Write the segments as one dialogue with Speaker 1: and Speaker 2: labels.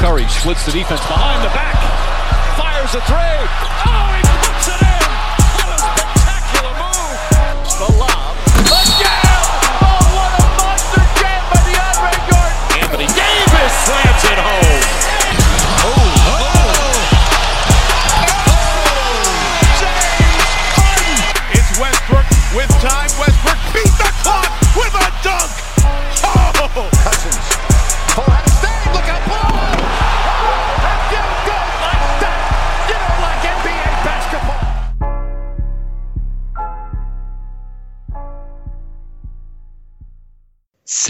Speaker 1: Curry splits the defense behind the back. Fires a three. Oh, he puts it in.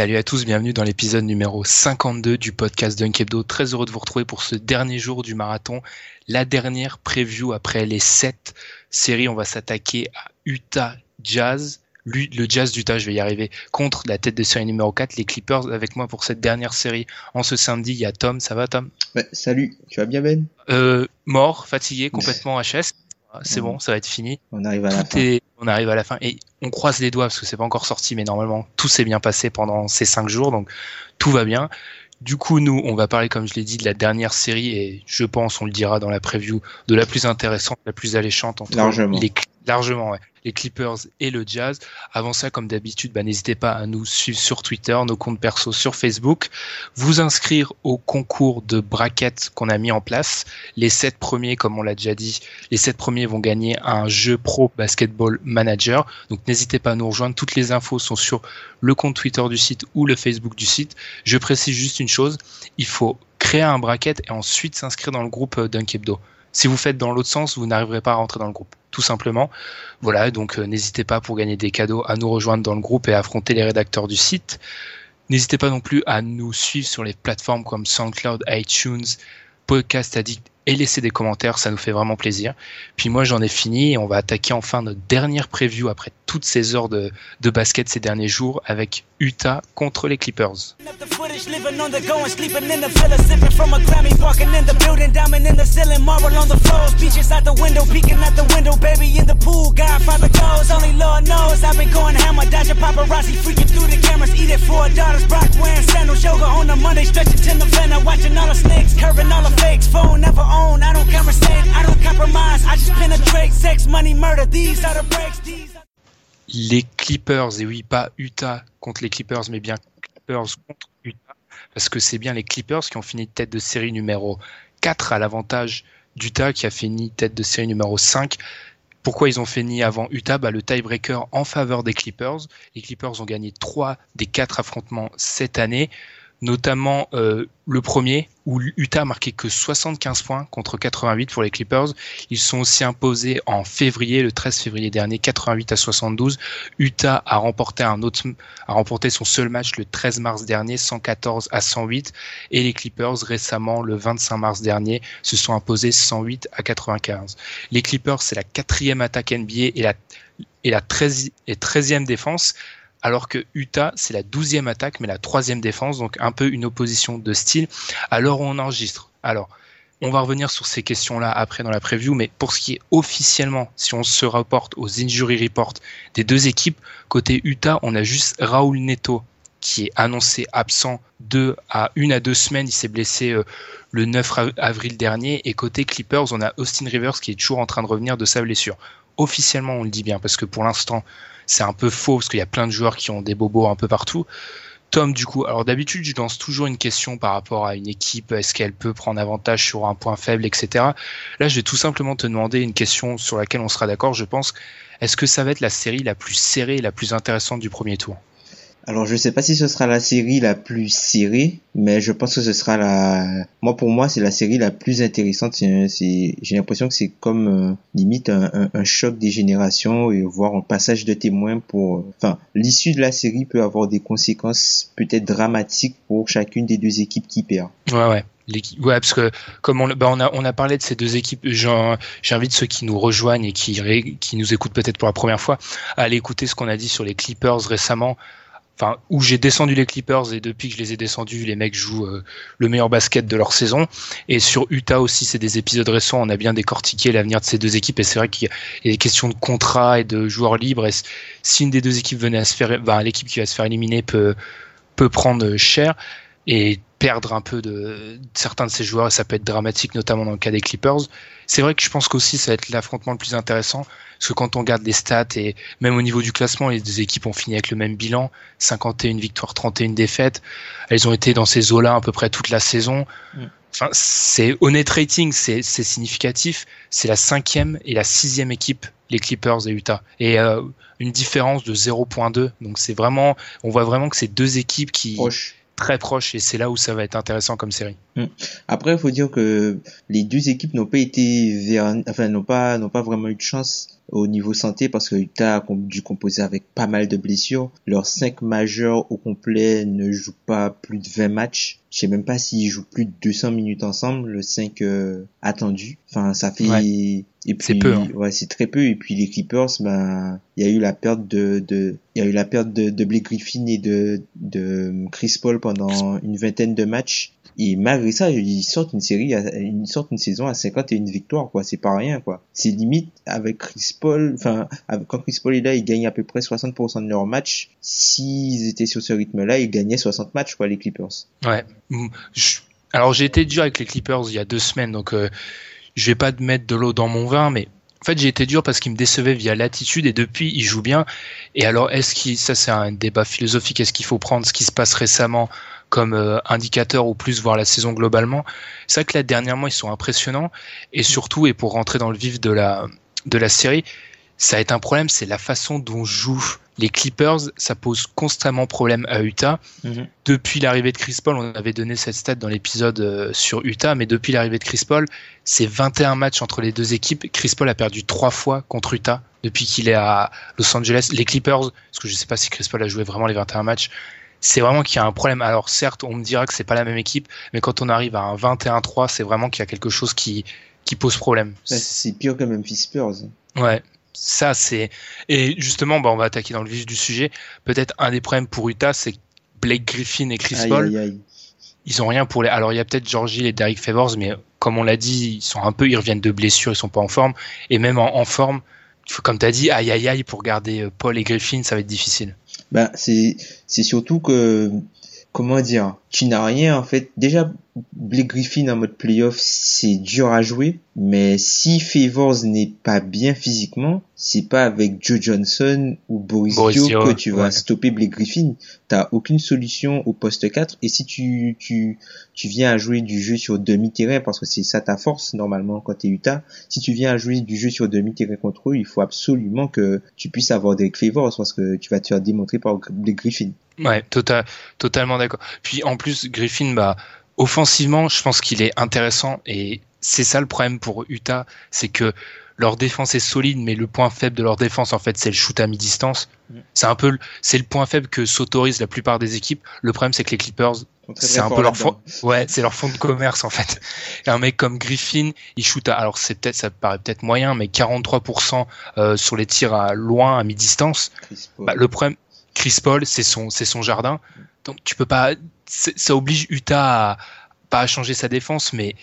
Speaker 2: Salut à tous, bienvenue dans l'épisode numéro 52 du podcast Dunk Hebdo. Très heureux de vous retrouver pour ce dernier jour du marathon, la dernière preview après les sept séries. On va s'attaquer à Utah Jazz, le Jazz d'Utah, je vais y arriver, contre la tête de série numéro 4, les Clippers. Avec moi pour cette dernière série en ce samedi, il y a Tom. Ça va Tom?
Speaker 3: Ouais, salut, tu vas bien Ben?
Speaker 2: Euh, Mort, fatigué, complètement HS. C'est bon, ça va être fini.
Speaker 3: On arrive à la
Speaker 2: Tout
Speaker 3: fin.
Speaker 2: est- on arrive à la fin et on croise les doigts parce que c'est pas encore sorti, mais normalement tout s'est bien passé pendant ces cinq jours, donc tout va bien. Du coup, nous, on va parler, comme je l'ai dit, de la dernière série et je pense, on le dira dans la preview, de la plus intéressante, la plus alléchante entre
Speaker 3: Largement.
Speaker 2: les largement, les Clippers et le Jazz. Avant ça, comme d'habitude, bah, n'hésitez pas à nous suivre sur Twitter, nos comptes perso sur Facebook, vous inscrire au concours de brackets qu'on a mis en place. Les sept premiers, comme on l'a déjà dit, les sept premiers vont gagner un jeu pro basketball manager. Donc n'hésitez pas à nous rejoindre. Toutes les infos sont sur le compte Twitter du site ou le Facebook du site. Je précise juste une chose, il faut créer un bracket et ensuite s'inscrire dans le groupe euh, Dunk Hebdo. Si vous faites dans l'autre sens, vous n'arriverez pas à rentrer dans le groupe, tout simplement. Voilà, donc euh, n'hésitez pas pour gagner des cadeaux à nous rejoindre dans le groupe et affronter les rédacteurs du site. N'hésitez pas non plus à nous suivre sur les plateformes comme SoundCloud, iTunes, Podcast Addict et laisser des commentaires, ça nous fait vraiment plaisir. Puis moi j'en ai fini et on va attaquer enfin notre dernière preview après toutes ces heures de, de basket ces derniers jours avec Utah contre les Clippers. Les Clippers, et oui pas Utah contre les Clippers, mais bien Clippers contre Utah, parce que c'est bien les Clippers qui ont fini tête de série numéro 4 à l'avantage d'Utah qui a fini tête de série numéro 5. Pourquoi ils ont fini avant Utah? Bah, Le tiebreaker en faveur des Clippers. Les Clippers ont gagné 3 des 4 affrontements cette année, notamment euh, le premier où Utah a marqué que 75 points contre 88 pour les Clippers. Ils sont aussi imposés en février, le 13 février dernier, 88 à 72. Utah a remporté un autre, a remporté son seul match le 13 mars dernier, 114 à 108. Et les Clippers, récemment, le 25 mars dernier, se sont imposés 108 à 95. Les Clippers, c'est la quatrième attaque NBA et la, et la 13, et 13e défense alors que Utah, c'est la douzième attaque, mais la troisième défense, donc un peu une opposition de style. Alors on enregistre. Alors, on va revenir sur ces questions-là après dans la preview, mais pour ce qui est officiellement, si on se rapporte aux injury reports des deux équipes, côté Utah, on a juste Raoul Neto qui est annoncé absent de à une à deux semaines. Il s'est blessé euh, le 9 av- avril dernier. Et côté Clippers, on a Austin Rivers qui est toujours en train de revenir de sa blessure. Officiellement, on le dit bien parce que pour l'instant, c'est un peu faux parce qu'il y a plein de joueurs qui ont des bobos un peu partout. Tom, du coup, alors d'habitude, je lance toujours une question par rapport à une équipe, est-ce qu'elle peut prendre avantage sur un point faible, etc. Là, je vais tout simplement te demander une question sur laquelle on sera d'accord, je pense. Est-ce que ça va être la série la plus serrée et la plus intéressante du premier tour?
Speaker 3: Alors je sais pas si ce sera la série la plus serrée, mais je pense que ce sera la. Moi pour moi c'est la série la plus intéressante. J'ai l'impression que c'est comme euh, limite un, choc des générations et voir un passage de témoins pour. Enfin l'issue de la série peut avoir des conséquences peut-être dramatiques pour chacune des deux équipes qui perd.
Speaker 2: Ouais ouais. Ouais, parce que comme on, bah on, a, on a parlé de ces deux équipes, j'invite ceux qui nous rejoignent et qui, qui nous écoutent peut-être pour la première fois à aller écouter ce qu'on a dit sur les Clippers récemment enfin où j'ai descendu les Clippers et depuis que je les ai descendus, les mecs jouent euh, le meilleur basket de leur saison. Et sur Utah aussi, c'est des épisodes récents, on a bien décortiqué l'avenir de ces deux équipes et c'est vrai qu'il y a des questions de contrat et de joueurs libres. Et si une des deux équipes venait à se faire, ben, l'équipe qui va se faire éliminer peut peut prendre cher et perdre un peu de, certains de ses joueurs et ça peut être dramatique notamment dans le cas des Clippers. C'est vrai que je pense qu'aussi ça va être l'affrontement le plus intéressant parce que quand on regarde les stats et même au niveau du classement, les deux équipes ont fini avec le même bilan, 51 victoires, 31 défaites. Elles ont été dans ces eaux-là à peu près toute la saison. Mm. Enfin, c'est honnête rating, c'est significatif. C'est la cinquième et la sixième équipe, les Clippers et Utah. Et euh, une différence de 0.2. Donc c'est vraiment, on voit vraiment que c'est deux équipes qui très proches et c'est là où ça va être intéressant comme série.
Speaker 3: Mm. Après, il faut dire que les deux équipes n'ont pas été enfin n'ont pas n'ont pas vraiment eu de chance au niveau santé parce que Utah a dû composer avec pas mal de blessures. Leurs cinq majeurs au complet ne jouent pas plus de 20 matchs. Je sais même pas s'ils jouent plus de 200 minutes ensemble, le 5 euh, attendu. Enfin, ça fait
Speaker 2: et puis peu, hein.
Speaker 3: ouais, c'est très peu et puis les Clippers ben il y a eu la perte de de il y a eu la perte de, de Blake Griffin et de de Chris Paul pendant une vingtaine de matchs et malgré ça, ils sortent une série, ils sortent une saison à 51 victoires, quoi. C'est pas rien, quoi. C'est limite avec Chris Paul, enfin, quand Chris Paul est là, ils gagnent à peu près 60% de leurs matchs. S'ils étaient sur ce rythme-là, ils gagnaient 60 matchs, quoi, les Clippers.
Speaker 2: Ouais. Alors, j'ai été dur avec les Clippers il y a deux semaines, donc euh, je vais pas mettre de l'eau dans mon vin, mais en fait, j'ai été dur parce qu'ils me décevaient via l'attitude et depuis, ils jouent bien. Et alors, est-ce qu'il, ça c'est un débat philosophique, est-ce qu'il faut prendre ce qui se passe récemment comme euh, indicateur ou plus voir la saison globalement? C'est vrai que là dernièrement ils sont impressionnants et surtout et pour rentrer dans le vif de la de la série, ça a été un problème, c'est la façon dont jouent les Clippers, ça pose constamment problème à Utah. Mhm. Depuis l'arrivée de Chris Paul, on avait donné cette stat dans l'épisode euh, sur Utah, mais depuis l'arrivée de Chris Paul, c'est 21 matchs entre les deux équipes. Chris Paul a perdu trois fois contre Utah depuis qu'il est à Los Angeles. Les Clippers, parce que je ne sais pas si Chris Paul a joué vraiment les 21 matchs, c'est vraiment qu'il y a un problème. Alors certes, on me dira que c'est pas la même équipe, mais quand on arrive à un 21-3, c'est vraiment qu'il y a quelque chose qui, qui pose problème.
Speaker 3: C'est pire que Memphis Spurs.
Speaker 2: Ouais. Ça, c'est. Et justement, bah, on va attaquer dans le vif du sujet. Peut-être un des problèmes pour Utah, c'est Blake Griffin et Chris Paul. Ils ont rien pour les. Alors, il y a peut-être Georgie et Derek Favors, mais comme on l'a dit, ils sont un peu. Ils reviennent de blessures, ils sont pas en forme. Et même en, en forme, comme tu as dit, aïe aïe aïe, pour garder euh, Paul et Griffin, ça va être difficile.
Speaker 3: Ben, c'est, c'est surtout que, comment dire, tu n'as rien en fait. Déjà, Blake Griffin en mode playoff, c'est dur à jouer. Mais si Favors n'est pas bien physiquement, c'est pas avec Joe Johnson ou Boris, Dio que tu vas stopper Blake Griffin. T'as aucune solution au poste 4. Et si tu, tu, tu viens à jouer du jeu sur demi-terrain, parce que c'est ça ta force normalement quand t'es Utah, si tu viens à jouer du jeu sur demi-terrain contre eux, il faut absolument que tu puisses avoir des Favors parce que tu vas te faire démontrer par Blake Griffin.
Speaker 2: Ouais, tota-, totalement d'accord. Puis en plus, Griffin, bah, offensivement, je pense qu'il est intéressant et c'est ça le problème pour Utah, c'est que leur défense est solide, mais le point faible de leur défense, en fait, c'est le shoot à mi-distance. Mm. C'est un peu, c'est le point faible que s'autorisent la plupart des équipes. Le problème, c'est que les Clippers, c'est un peu leur fond, ouais, c'est leur fond de commerce, en fait. Et un mec comme Griffin, il shoot à, alors c'est peut-être, ça paraît peut-être moyen, mais 43% euh, sur les tirs à loin, à mi-distance. Bah, le problème, Chris Paul, c'est son, c'est son jardin. Donc tu peux pas, ça oblige Utah à, pas à changer sa défense, mais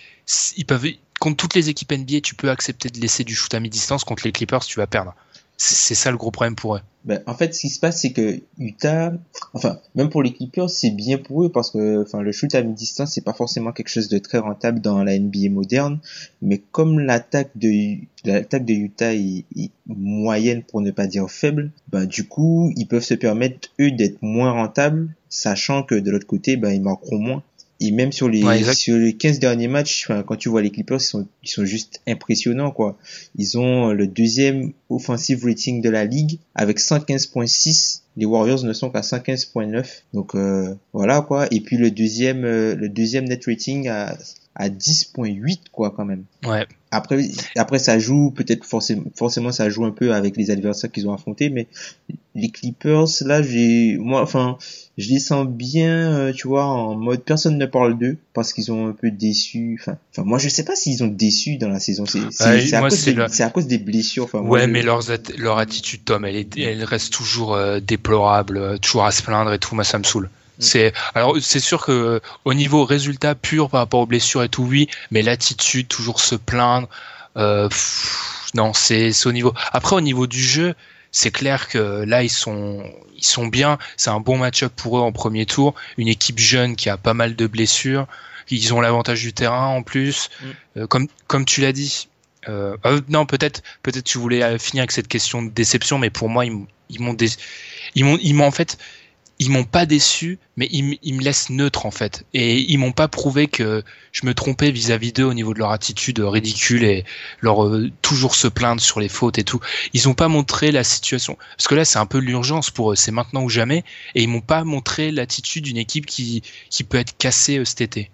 Speaker 2: ils peuvent, contre toutes les équipes NBA, tu peux accepter de laisser du shoot à mi-distance. Contre les Clippers, tu vas perdre. C'est ça le gros problème pour eux.
Speaker 3: Ben, en fait, ce qui se passe, c'est que Utah, enfin, même pour les Clippers, c'est bien pour eux parce que, enfin, le shoot à mi-distance, c'est pas forcément quelque chose de très rentable dans la NBA moderne. Mais comme l'attaque de, de Utah est, moyenne pour ne pas dire faible, ben, du coup, ils peuvent se permettre, eux, d'être moins rentables sachant que de l'autre côté, ben, ils marqueront moins. Et même sur les,
Speaker 2: Ouais,
Speaker 3: sur les 15 derniers matchs, quand tu vois les Clippers, ils sont, ils sont juste impressionnants, quoi. Ils ont le deuxième offensive rating de la ligue avec 115.6. Les Warriors ne sont qu'à 115.9. Donc, euh, voilà, quoi. Et puis le deuxième, euh, le deuxième net rating à, à 10.8, quoi, quand même.
Speaker 2: Ouais.
Speaker 3: Après, après ça joue peut-être forcément, forcément ça joue un peu avec les adversaires qu'ils ont affrontés, mais les Clippers là, j'ai moi, enfin, je les sens bien, euh, tu vois, en mode personne ne parle d'eux parce qu'ils ont un peu déçu. Enfin, enfin, moi je sais pas s'ils ont déçu dans la saison. C'est à, cause des-
Speaker 2: le-
Speaker 3: c'est à cause des blessures. Enfin,
Speaker 2: Ouais, mais leurs at- leur attitude, Tom, elle, est, elle reste toujours euh, déplorable, euh, toujours à se plaindre et tout. Moi, ça me saoule. C'est alors c'est sûr que euh, au niveau résultat pur par rapport aux blessures et tout, oui, mais l'attitude, toujours se plaindre. Euh, pff, non, c'est au niveau. Après, au niveau du jeu, c'est clair que là ils sont ils sont bien. C'est un bon match-up pour eux en premier tour. Une équipe jeune qui a pas mal de blessures. Ils ont l'avantage du terrain en plus. Euh, comme comme tu l'as dit. Euh, non, peut-être peut-être tu voulais finir avec cette question de déception, mais pour moi ils, m'ont- ils m'ont dé- ils m'ont ils m'ont en fait ils m'ont pas déçu, mais ils, ils me laissent neutre en fait. Et ils m'ont pas prouvé que je me trompais vis-à-vis d'eux au niveau de leur attitude ridicule et leur euh, toujours se plaindre sur les fautes et tout. Ils ont pas montré la situation parce que là c'est un peu l'urgence pour eux, c'est maintenant ou jamais. Et ils m'ont pas montré l'attitude d'une équipe qui qui peut être cassée euh, cet été.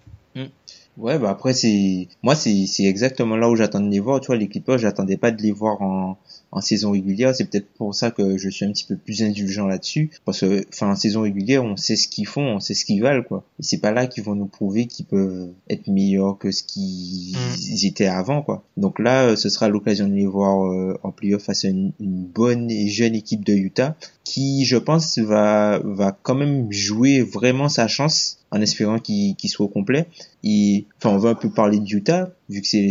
Speaker 3: Ouais, bah après c'est moi c'est c'est exactement là où j'attends de les voir. Tu vois, les Clippers, j'attendais pas de les voir en en saison régulière. C'est peut-être pour ça que je suis un petit peu plus indulgent là-dessus, parce que enfin en saison régulière, on sait ce qu'ils font, on sait ce qu'ils valent quoi. Et c'est pas là qu'ils vont nous prouver qu'ils peuvent être meilleurs que ce qu'ils
Speaker 2: Mm.
Speaker 3: étaient avant quoi. Donc là, euh, ce sera l'occasion de les voir euh, en playoff face à une, une bonne et jeune équipe de Utah qui, je pense, va va quand même jouer vraiment sa chance en espérant qu'il qu'il soit au complet. Et enfin, on va un peu parler de Utah vu que c'est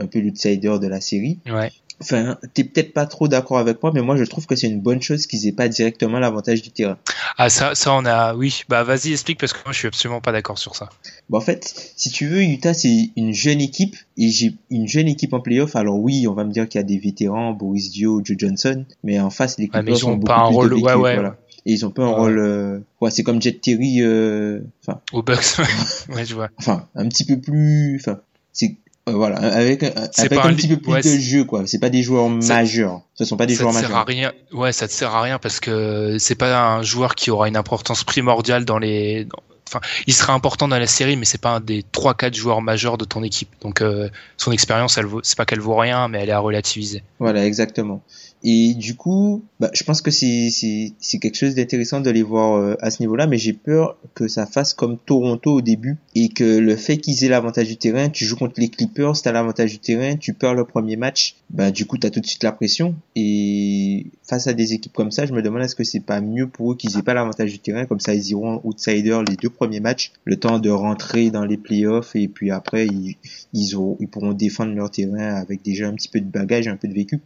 Speaker 3: un peu l'outsider de la série.
Speaker 2: Ouais.
Speaker 3: Enfin, t'es peut-être pas trop d'accord avec moi, mais moi je trouve que c'est une bonne chose qu'ils aient pas directement l'avantage du terrain.
Speaker 2: Ah ça ça on a oui bah vas-y explique parce que moi je suis absolument pas d'accord sur ça.
Speaker 3: Bon, en fait, si tu veux, Utah c'est une jeune équipe et j'ai une jeune équipe en playoff. Alors oui, on va me dire qu'il y a des vétérans, Boris Dio, Joe Johnson, mais en face les
Speaker 2: Ouais, mais ils ont pas un rôle-
Speaker 3: vécu,
Speaker 2: ouais, ouais.
Speaker 3: voilà. Et ils ont pas un
Speaker 2: Ouais.
Speaker 3: rôle, euh, ouais, c'est comme Jet Terry, euh, enfin,
Speaker 2: Au Bucks ouais je vois.
Speaker 3: enfin, un petit peu plus, enfin, c'est euh, voilà, avec un,
Speaker 2: C'est
Speaker 3: avec
Speaker 2: pas
Speaker 3: un
Speaker 2: un
Speaker 3: petit peu plus
Speaker 2: ouais,
Speaker 3: de jeu quoi. C'est pas des joueurs
Speaker 2: Ça-
Speaker 3: majeurs. Ce sont pas des
Speaker 2: ça
Speaker 3: joueurs
Speaker 2: te sert
Speaker 3: majeurs.
Speaker 2: à rien. Ouais, ça te sert à rien parce que c'est pas un joueur qui aura une importance primordiale dans les. Enfin, il sera important dans la série, mais c'est pas un des trois quatre joueurs majeurs de ton équipe. Donc, euh, son expérience, elle vaut, c'est pas qu'elle vaut rien, mais elle est à relativiser.
Speaker 3: Voilà, exactement. Et du coup, bah, je pense que c'est quelque chose d'intéressant de les voir euh, à ce niveau-là, mais j'ai peur que ça fasse comme Toronto au début et que le fait qu'ils aient l'avantage du terrain, tu joues contre les Clippers, t'as l'avantage du terrain, tu perds le premier match, bah du coup t'as tout de suite la pression. Et face à des équipes comme ça, je me demande est-ce que c'est pas mieux pour eux qu'ils aient pas l'avantage du terrain, comme ça ils iront outsider les deux premiers matchs, le temps de rentrer dans les playoffs et puis après ils ils, ils pourront défendre leur terrain avec déjà un petit peu de bagage, un peu de vécu.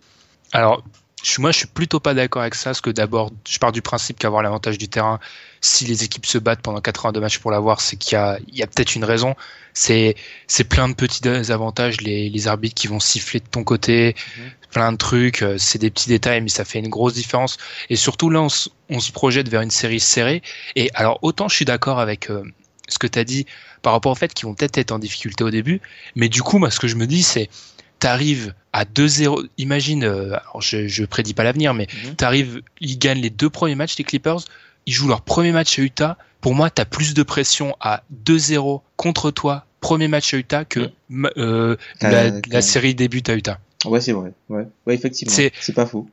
Speaker 2: Alors, je, suis- moi, je suis plutôt pas d'accord avec ça, parce que d'abord, je pars du principe qu'avoir l'avantage du terrain, si les équipes se battent pendant 82 matchs pour l'avoir, c'est qu'il y a, il y a peut-être une raison. C'est, c'est plein de petits avantages, les, les arbitres qui vont siffler de ton côté, plein de trucs, euh, c'est des petits détails, mais ça fait une grosse différence. Et surtout, là, on, se- on se projette vers une série serrée. Et alors, autant je suis d'accord avec euh, ce que tu as dit par rapport au fait qu'ils vont peut-être être en difficulté au début, mais du coup, moi, ce que je me dis, c'est t'arrives à 2-0. Imagine, euh, alors je, je prédis pas l'avenir, mais
Speaker 3: Mhm.
Speaker 2: t'arrives, ils gagnent les deux premiers matchs des Clippers, ils jouent leur premier match à Utah. Pour moi, t'as plus de pression à 2-0 contre toi, premier match à Utah, que
Speaker 3: Mhm.
Speaker 2: euh, la, série débute à Utah.
Speaker 3: Ouais, c'est vrai. Ouais, ouais effectivement.
Speaker 2: C'est-
Speaker 3: C'est pas faux.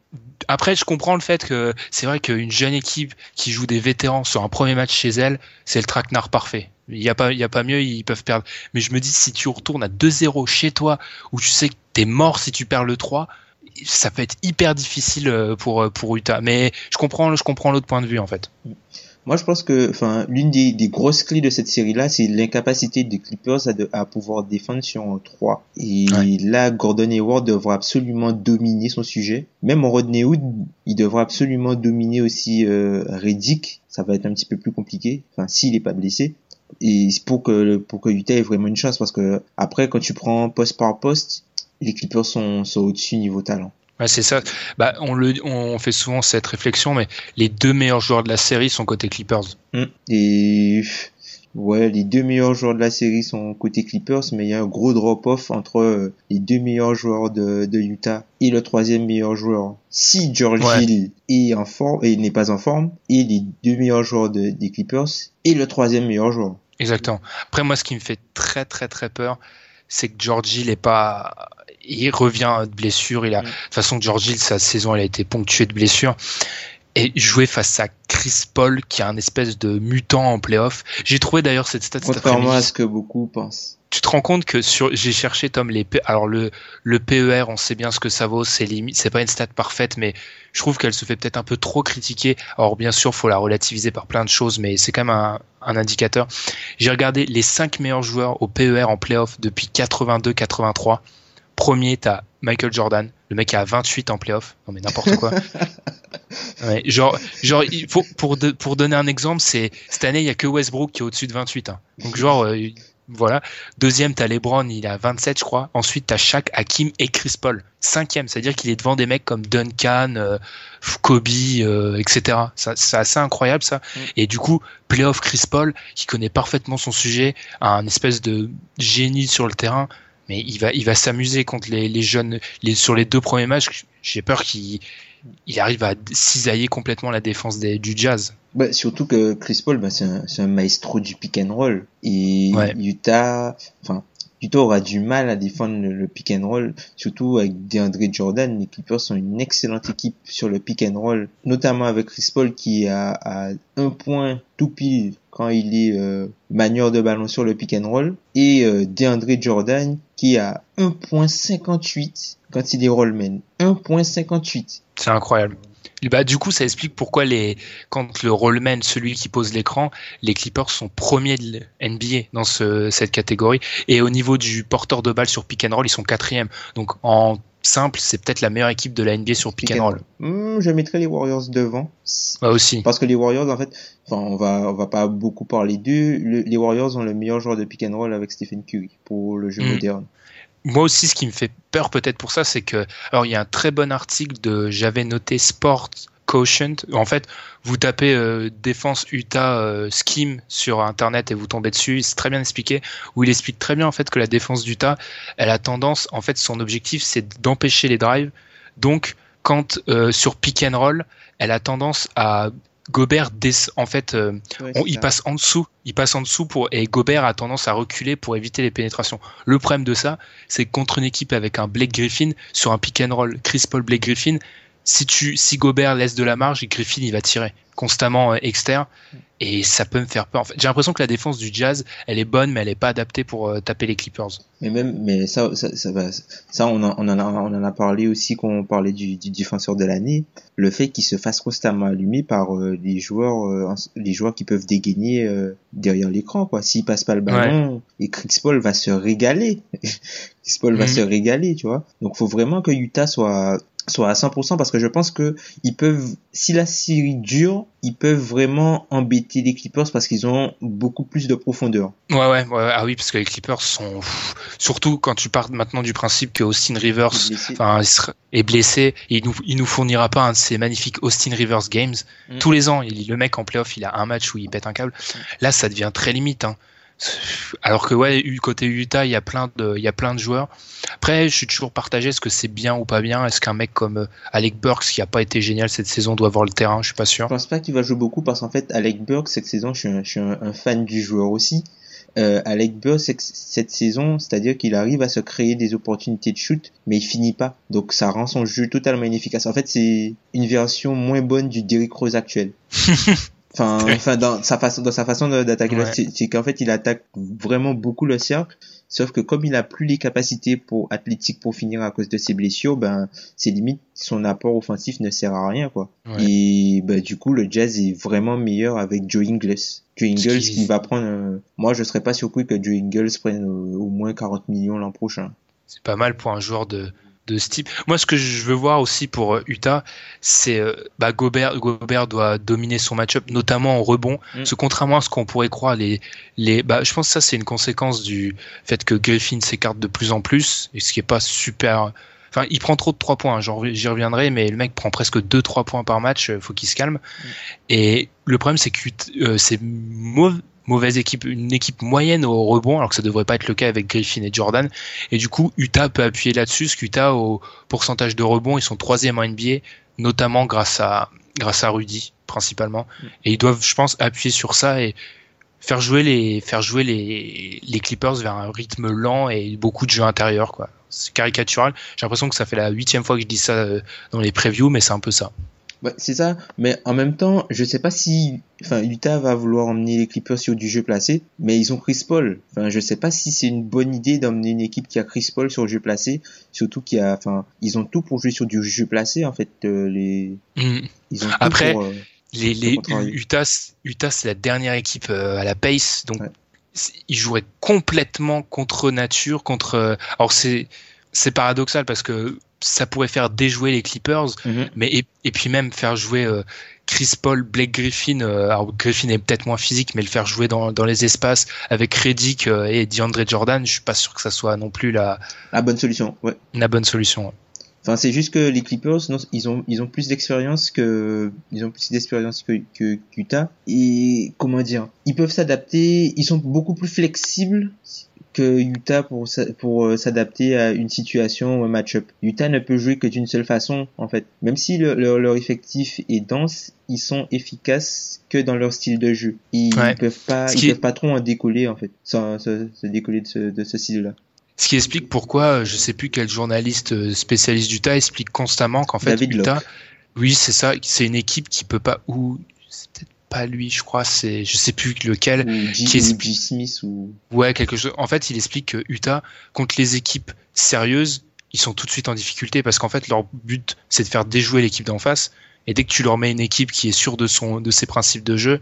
Speaker 2: Après, je comprends le fait que c'est vrai qu'une jeune équipe qui joue des vétérans sur un premier match chez elle, c'est le traquenard parfait. Il y a pas, il y a pas mieux, ils peuvent perdre. Mais je me dis, si tu retournes à 2-0 chez toi, où tu sais que t'es mort si tu perds le 3, ça peut être hyper difficile euh, pour, euh, pour Utah. Mais je comprends, je comprends l'autre point de vue, en fait.
Speaker 3: Moi, je pense que, enfin, l'une des, des grosses clés de cette série-là, c'est l'incapacité des Clippers à, de- à pouvoir défendre sur un 3. Et
Speaker 2: Ouais.
Speaker 3: là, Gordon Hayward devra absolument dominer son sujet. Même en Rodney Hood, il devra absolument dominer aussi euh, Reddick. Ça va être un petit peu plus compliqué. Enfin, s'il est pas blessé. Et c'est pour que pour que Utah ait vraiment une chance, parce que après, quand tu prends poste par poste, les Clippers sont, sont au-dessus niveau talent.
Speaker 2: Ouais, c'est ça. Bah, on, le, on fait souvent cette réflexion, mais les deux meilleurs joueurs de la série sont côté Clippers.
Speaker 3: Mm. Et ouais, les deux meilleurs joueurs de la série sont côté Clippers, mais il y a un gros drop-off entre euh, les deux meilleurs joueurs de, de Utah et le troisième meilleur joueur. Si George
Speaker 2: Ouais.
Speaker 3: Hill est en forme et n'est pas en forme, et les deux meilleurs joueurs de- des Clippers et le troisième meilleur joueur.
Speaker 2: Exactement. Après, moi, ce qui me fait très, très, très peur, c'est que George Hill est pas. Il revient de blessure. Il a...
Speaker 3: Mm.
Speaker 2: De toute façon, George Hill, sa saison, elle a été ponctuée de blessures. Et jouer face à Chris Paul, qui est un espèce de mutant en playoff. J'ai trouvé d'ailleurs cette stat
Speaker 3: Contrairement à ce que beaucoup pensent.
Speaker 2: Tu te rends compte que sur, j'ai cherché Tom les alors le le PER, on sait bien ce que ça vaut, c'est limite, c'est pas une stat parfaite, mais je trouve qu'elle se fait peut-être un peu trop critiquer. Alors bien sûr, faut la relativiser par plein de choses, mais c'est quand même un, un indicateur. J'ai regardé les cinq meilleurs joueurs au PER en playoff depuis 82-83. Premier, t'as Michael Jordan, le mec a 28 en playoff. Non mais n'importe quoi. Ouais, genre, genre, faut, pour, de- pour donner un exemple, c'est cette année, il y a que Westbrook qui est au-dessus de 28. hein. Donc genre, euh, voilà. Deuxième, t'as LeBron, il a 27, je crois. Ensuite, t'as Shaq, Hakim et Chris Paul. Cinquième, c'est-à-dire qu'il est devant des mecs comme Duncan, euh, Kobe, euh, etc. Ça- C'est assez incroyable ça. Et du coup, playoff Chris Paul, qui connaît parfaitement son sujet, a un espèce de génie sur le terrain. Mais il va, il va s'amuser contre les, les jeunes. Les, sur les deux premiers matchs, j'ai peur qu'il il arrive à cisailler complètement la défense des, du Jazz.
Speaker 3: Bah, surtout que Chris Paul, bah, c'est un, maestro du pick and roll. Et
Speaker 2: Ouais.
Speaker 3: Utah, enfin, Utah aura du mal à défendre le, le pick and roll, surtout avec DeAndre Jordan. Les Clippers sont une excellente équipe sur le pick and roll, notamment avec Chris Paul qui a, a un point tout pile quand il est euh, manieur de ballon sur le pick and roll, et euh, DeAndre Jordan qui a 1.58 quand il est rollman. 1.58.
Speaker 2: C'est incroyable. Bah, du coup, ça explique pourquoi les, quand le rollman, celui qui pose l'écran, les Clippers sont premiers de NBA dans ce, cette catégorie. Et au niveau du porteur de balle sur pick and roll, ils sont quatrième. Donc, en simple, c'est peut-être la meilleure équipe de la NBA sur pick, and roll.
Speaker 3: Hmm, je mettrais les Warriors devant.
Speaker 2: Bah, aussi.
Speaker 3: Parce que les Warriors, en fait, enfin, on va, on va pas beaucoup parler d'eux. Le- les Warriors ont le meilleur joueur de pick and roll avec Stephen Curry pour le jeu
Speaker 2: Mm.
Speaker 3: moderne.
Speaker 2: Moi aussi, ce qui me fait peur peut-être pour ça, c'est que, alors il y a un très bon article de, j'avais noté Sport Quotient. En fait, vous tapez euh, défense Utah euh, scheme sur internet et vous tombez dessus. C'est très bien expliqué. Où il explique très bien en fait que la défense d'Utah, elle a tendance, en fait, son objectif, c'est d'empêcher les drives. Donc, quand euh, sur pick and roll, elle a tendance à Gobert, des, en fait, euh, on- il
Speaker 3: ça.
Speaker 2: passe en dessous, il passe en dessous pour et Gobert a tendance à reculer pour éviter les pénétrations. Le problème de ça, c'est contre une équipe avec un Blake Griffin sur un pick and roll, Chris Paul Blake Griffin, si tu si Gobert laisse de la marge, Griffin il va tirer constamment euh, externe et ça peut me faire peur. En fait, j'ai l'impression que la défense du Jazz, elle est bonne mais elle est pas adaptée pour euh, taper les Clippers.
Speaker 3: Mais même, mais ça, ça, ça va, ça, on en, on en a, on en a parlé aussi quand on parlait du, du défenseur de l'année. Le fait qu'il se fasse constamment allumer par euh, les joueurs, euh, les joueurs qui peuvent dégainer derrière l'écran, quoi. S'il passe pas le ballon, et Chris Paul va se régaler. Chris Paul va
Speaker 2: Mhm.
Speaker 3: se régaler, tu vois. Donc, faut vraiment que Utah soit soit à 100% parce que je pense que ils peuvent si la série dure ils peuvent vraiment embêter les Clippers parce qu'ils ont beaucoup plus de profondeur
Speaker 2: Ouais, ouais, ouais, ah oui, parce que les Clippers sont surtout quand tu pars maintenant du principe que Austin Rivers enfin, est blessé et il nous, il nous fournira pas un de ces magnifiques Austin Rivers Games.
Speaker 3: Mm.
Speaker 2: Tous les ans, il, le mec en playoff, il a un match où il pète un câble. Là, ça devient très limite. Hein. Alors que ouais, côté Utah, il y a plein de, il y a plein de joueurs. Après, je suis toujours partagé. Est-ce que c'est bien ou pas bien? Est-ce qu'un mec comme euh, Alec Burks, qui a pas été génial cette saison, doit avoir le terrain? Je suis pas sûr.
Speaker 3: Je pense pas qu'il va jouer beaucoup parce qu'en fait, Alec Burke, cette saison, je suis un, je suis un, un fan du joueur aussi. Euh, Alec que cette saison, c'est-à-dire qu'il arrive à se créer des opportunités de shoot, mais il finit pas. Donc ça rend son jeu totalement inefficace. En fait, c'est une version moins bonne du Derrick Rose actuel. Enfin, enfin dans sa façon, dans sa façon d'attaquer,
Speaker 2: Ouais.
Speaker 3: c'est c'est qu'en fait, il attaque vraiment beaucoup le cercle. Sauf que comme il a plus les capacités pour athlétiques pour finir à cause de ses blessures, ben c'est limite son apport offensif ne sert à rien quoi.
Speaker 2: Ouais.
Speaker 3: Et ben du coup le Jazz est vraiment meilleur avec Joe Ingles. Joe Ingles
Speaker 2: qui-
Speaker 3: qui va prendre, euh, moi je serais pas surpris que Joe Ingles prenne euh, au moins 40 millions l'an prochain.
Speaker 2: C'est pas mal pour un joueur de, de ce type. Moi, ce que je veux voir aussi pour euh, Utah, c'est euh, bah, Gobert. Gobert doit dominer son match-up, notamment en rebond.
Speaker 3: Mm.
Speaker 2: Parce que contrairement à ce qu'on pourrait croire, les, les, bah, je pense que ça c'est une conséquence du fait que Griffin s'écarte de plus en plus, et ce qui est pas super Enfin, il prend trop de 3 points, hein, j'y reviendrai, mais le mec prend presque 2-3 points par match, faut qu'il se calme. Et le problème, c'est que c'est mauvaise équipe, une équipe moyenne au rebond, alors que ça devrait pas être le cas avec Griffin et Jordan. Et du coup, Utah peut appuyer là-dessus, parce qu'Utah, au pourcentage de rebond, ils sont troisième en NBA, notamment grâce à, Rudy, principalement. Et ils doivent, je pense, appuyer sur ça et faire jouer les Clippers vers un rythme lent et beaucoup de jeux intérieurs, quoi. C'est caricatural. J'ai l'impression que ça fait la huitième fois que je dis ça euh, dans les previews, mais c'est un peu ça.
Speaker 3: C'est ça. Mais en même temps, je sais pas si, enfin, Utah va vouloir emmener les Clippers sur du jeu placé, mais ils ont Chris Paul. Enfin, je sais pas si c'est une bonne idée d'emmener une équipe qui a Chris Paul sur le jeu placé, surtout qu'il a, enfin, ils ont tout pour jouer sur du jeu placé, en fait, euh, les,
Speaker 2: mm. ils ont tout Après, pour, euh, les, les Utah, Utah c'est la dernière équipe à la pace, donc ils joueraient complètement contre nature, contre. Alors c'est c'est paradoxal parce que ça pourrait faire déjouer les Clippers, mhm. mais et, puis même faire jouer euh, Chris Paul, Blake Griffin. Euh, alors Griffin est peut-être moins physique, mais le faire jouer dans, dans les espaces avec Reddick euh, et DeAndre Jordan, je suis pas sûr que ça soit non plus la
Speaker 3: la bonne solution. Ouais.
Speaker 2: La bonne solution.
Speaker 3: Enfin, c'est juste que les Clippers, non, ils ont, ils ont plus d'expérience que, ils ont plus d'expérience que, que Utah. Et comment dire, ils peuvent s'adapter. Ils sont beaucoup plus flexibles que Utah pour, pour euh, s'adapter à une situation ou un match-up. Utah ne peut jouer que d'une seule façon, en fait. Même si leur effectif est dense, ils sont efficaces que dans leur style de jeu. Ils peuvent pas, ils peuvent pas trop en décoller, en fait, sans se, décoller de ce, de ce style-là.
Speaker 2: Ce qui explique pourquoi, euh, je sais plus quel journaliste euh, spécialiste d'Utah explique constamment qu'en fait Utah, oui c'est ça, c'est une équipe qui peut pas ou c'est peut-être pas lui, je crois, c'est je sais plus lequel.
Speaker 3: Ou qui Smith ou
Speaker 2: ouais quelque chose. En fait, il explique que Utah contre les équipes sérieuses, ils sont tout de suite en difficulté parce qu'en fait leur but c'est de faire déjouer l'équipe d'en face. Et dès que tu leur mets une équipe qui est sûre de son de ses principes de jeu,